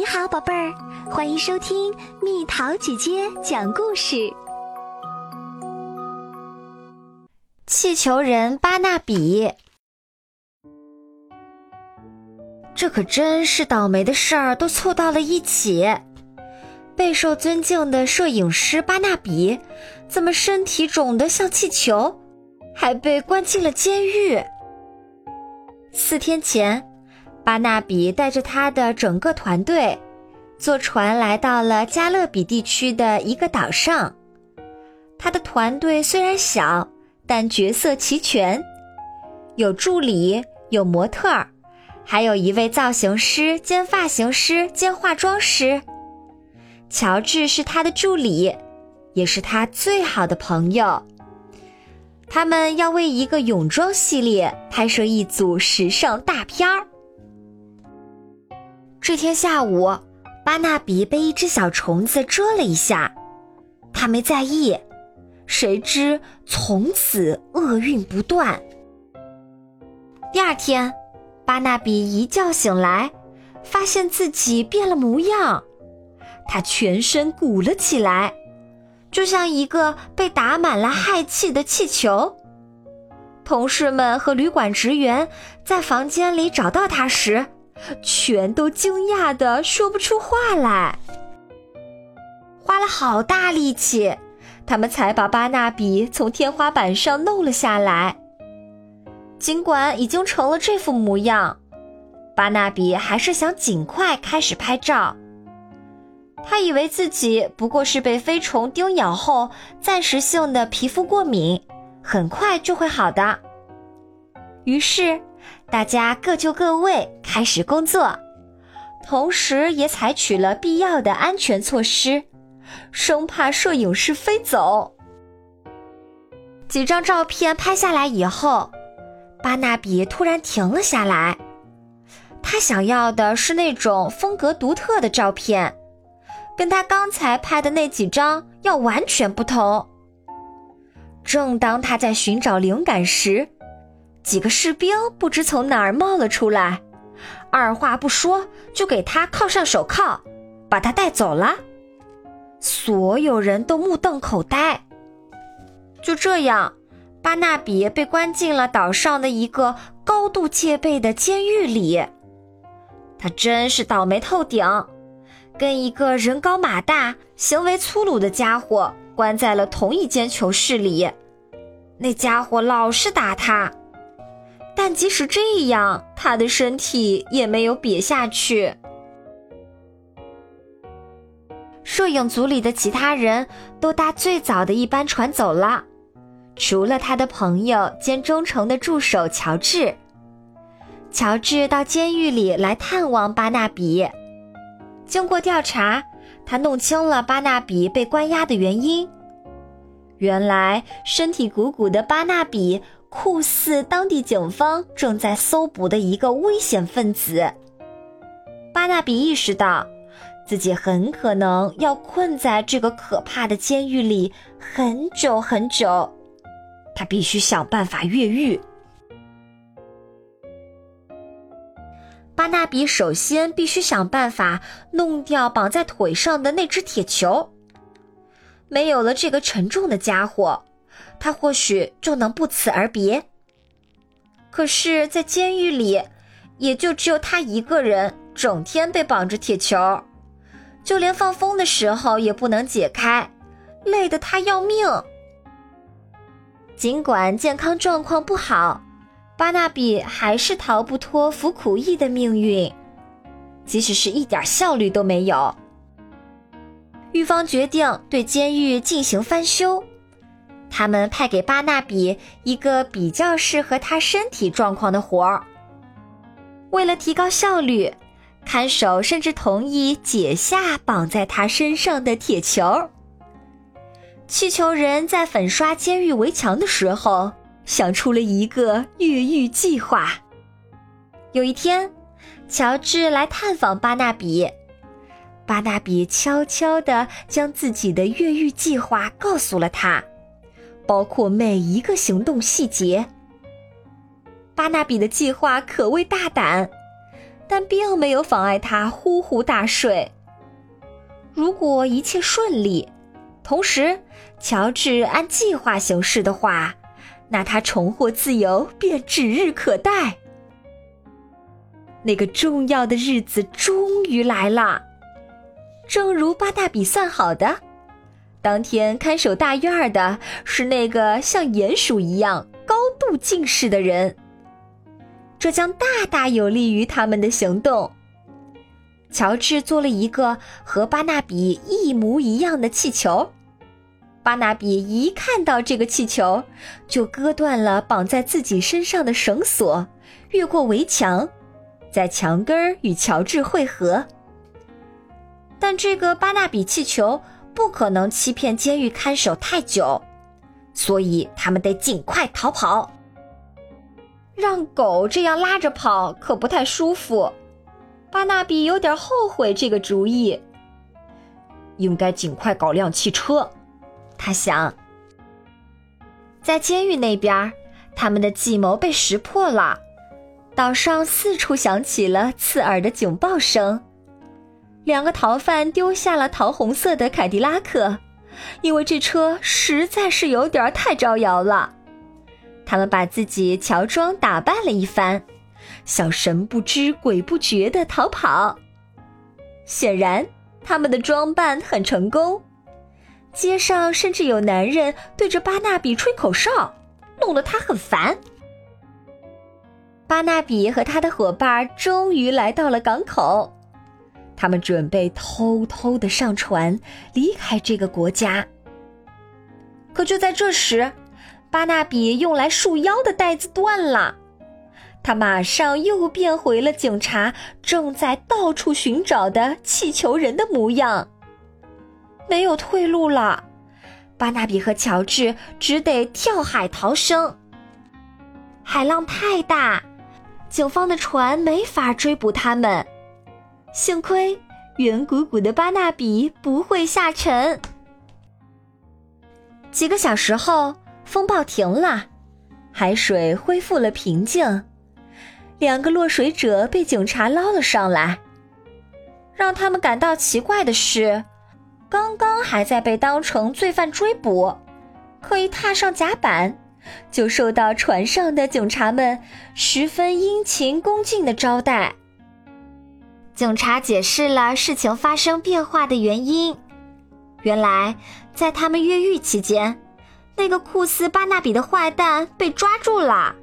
你好，宝贝儿，欢迎收听蜜桃姐姐讲故事。气球人巴纳比，这可真是倒霉的事儿，都凑到了一起。备受尊敬的摄影师巴纳比，怎么身体肿得像气球，还被关进了监狱？四天前。巴纳比带着他的整个团队，坐船来到了加勒比地区的一个岛上。他的团队虽然小，但角色齐全，有助理，有模特儿，还有一位造型师兼发型师兼化妆师。乔治是他的助理，也是他最好的朋友。他们要为一个泳装系列拍摄一组时尚大片儿。这天下午，巴纳比被一只小虫子蛰了一下，他没在意，谁知从此厄运不断。第二天，巴纳比一觉醒来，发现自己变了模样，他全身鼓了起来，就像一个被打满了氦气的气球。同事们和旅馆职员在房间里找到他时。全都惊讶的说不出话来，花了好大力气，他们才把巴纳比从天花板上弄了下来。尽管已经成了这副模样，巴纳比还是想尽快开始拍照。他以为自己不过是被飞虫叮咬后暂时性的皮肤过敏，很快就会好的。于是。大家各就各位，开始工作，同时也采取了必要的安全措施，生怕摄影师飞走。几张照片拍下来以后，巴纳比突然停了下来。他想要的是那种风格独特的照片，跟他刚才拍的那几张要完全不同。正当他在寻找灵感时，几个士兵不知从哪儿冒了出来，二话不说就给他铐上手铐，把他带走了。所有人都目瞪口呆。就这样，巴纳比被关进了岛上的一个高度戒备的监狱里。他真是倒霉透顶，跟一个人高马大、行为粗鲁的家伙关在了同一间囚室里。那家伙老是打他。但即使这样，他的身体也没有瘪下去。摄影组里的其他人都搭最早的一班船走了，除了他的朋友兼忠诚的助手乔治。乔治到监狱里来探望巴纳比。经过调查，他弄清了巴纳比被关押的原因。原来，身体鼓鼓的巴纳比。酷似当地警方正在搜捕的一个危险分子。巴纳比意识到，自己很可能要困在这个可怕的监狱里很久很久，他必须想办法越狱。巴纳比首先必须想办法弄掉绑在腿上的那只铁球。没有了这个沉重的家伙。他或许就能不辞而别。可是，在监狱里，也就只有他一个人，整天被绑着铁球，就连放风的时候也不能解开，累得他要命。尽管健康状况不好，巴纳比还是逃不脱服苦役的命运，即使是一点效率都没有。狱方决定对监狱进行翻修。他们派给巴纳比一个比较适合他身体状况的活儿。为了提高效率，看守甚至同意解下绑在他身上的铁球。气球人在粉刷监狱围墙的时候，想出了一个越狱计划。有一天，乔治来探访巴纳比，巴纳比悄悄地将自己的越狱计划告诉了他。包括每一个行动细节。巴纳比的计划可谓大胆，但并没有妨碍他呼呼大睡。如果一切顺利，同时乔治按计划行事的话，那他重获自由便指日可待。那个重要的日子终于来了，正如巴纳比算好的，当天看守大院的是那个像鼹鼠一样高度近视的人。这将大大有利于他们的行动。乔治做了一个和巴纳比一模一样的气球，巴纳比一看到这个气球，就割断了绑在自己身上的绳索，越过围墙。在墙根儿与乔治会合，但这个巴纳比气球不可能欺骗监狱看守太久，所以他们得尽快逃跑。让狗这样拉着跑可不太舒服，巴纳比有点后悔这个主意。应该尽快搞辆汽车，他想。在监狱那边，他们的计谋被识破了。岛上四处响起了刺耳的警报声，两个逃犯丢下了桃红色的凯迪拉克，因为这车实在是有点太招摇了。他们把自己乔装打扮了一番，小神不知鬼不觉的逃跑。显然，他们的装扮很成功，街上甚至有男人对着巴纳比吹口哨，弄得他很烦。巴纳比和他的伙伴终于来到了港口，他们准备偷偷的上船离开这个国家。可就在这时，巴纳比用来束腰的带子断了，他马上又变回了警察正在到处寻找的气球人的模样。没有退路了，巴纳比和乔治只得跳海逃生。海浪太大。警方的船没法追捕他们，幸亏圆鼓鼓的巴纳比不会下沉。几个小时后，风暴停了，海水恢复了平静，两个落水者被警察捞了上来。让他们感到奇怪的是，刚刚还在被当成罪犯追捕，可以踏上甲板。就受到船上的警察们十分殷勤恭敬的招待。警察解释了事情发生变化的原因。原来，在他们越狱期间，那个酷似巴纳比的坏蛋被抓住了。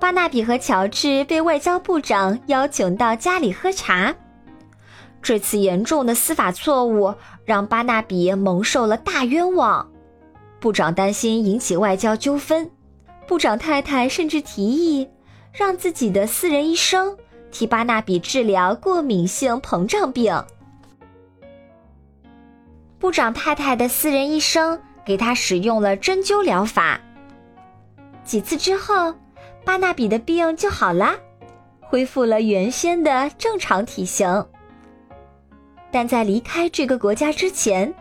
巴纳比和乔治被外交部长邀请到家里喝茶。这次严重的司法错误让巴纳比蒙受了大冤枉。部长担心引起外交纠纷，部长太太甚至提议让自己的私人医生替巴纳比治疗过敏性膨胀病。部长太太的私人医生给他使用了针灸疗法，几次之后，巴纳比的病就好了，恢复了原先的正常体型。但在离开这个国家之前。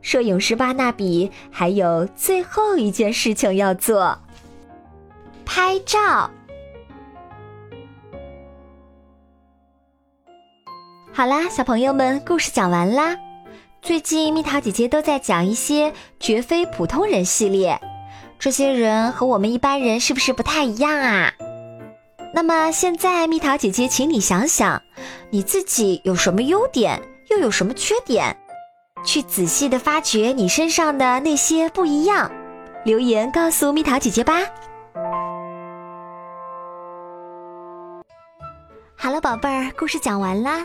摄影师巴纳比还有最后一件事情要做：拍照。好啦，小朋友们，故事讲完啦。最近蜜桃姐姐都在讲一些绝非普通人系列，这些人和我们一般人是不是不太一样啊？那么现在，蜜桃姐姐请你想想，你自己有什么优点，又有什么缺点？去仔细的发掘你身上的那些不一样，留言告诉蜜桃姐姐吧。好了，宝贝儿，故事讲完啦。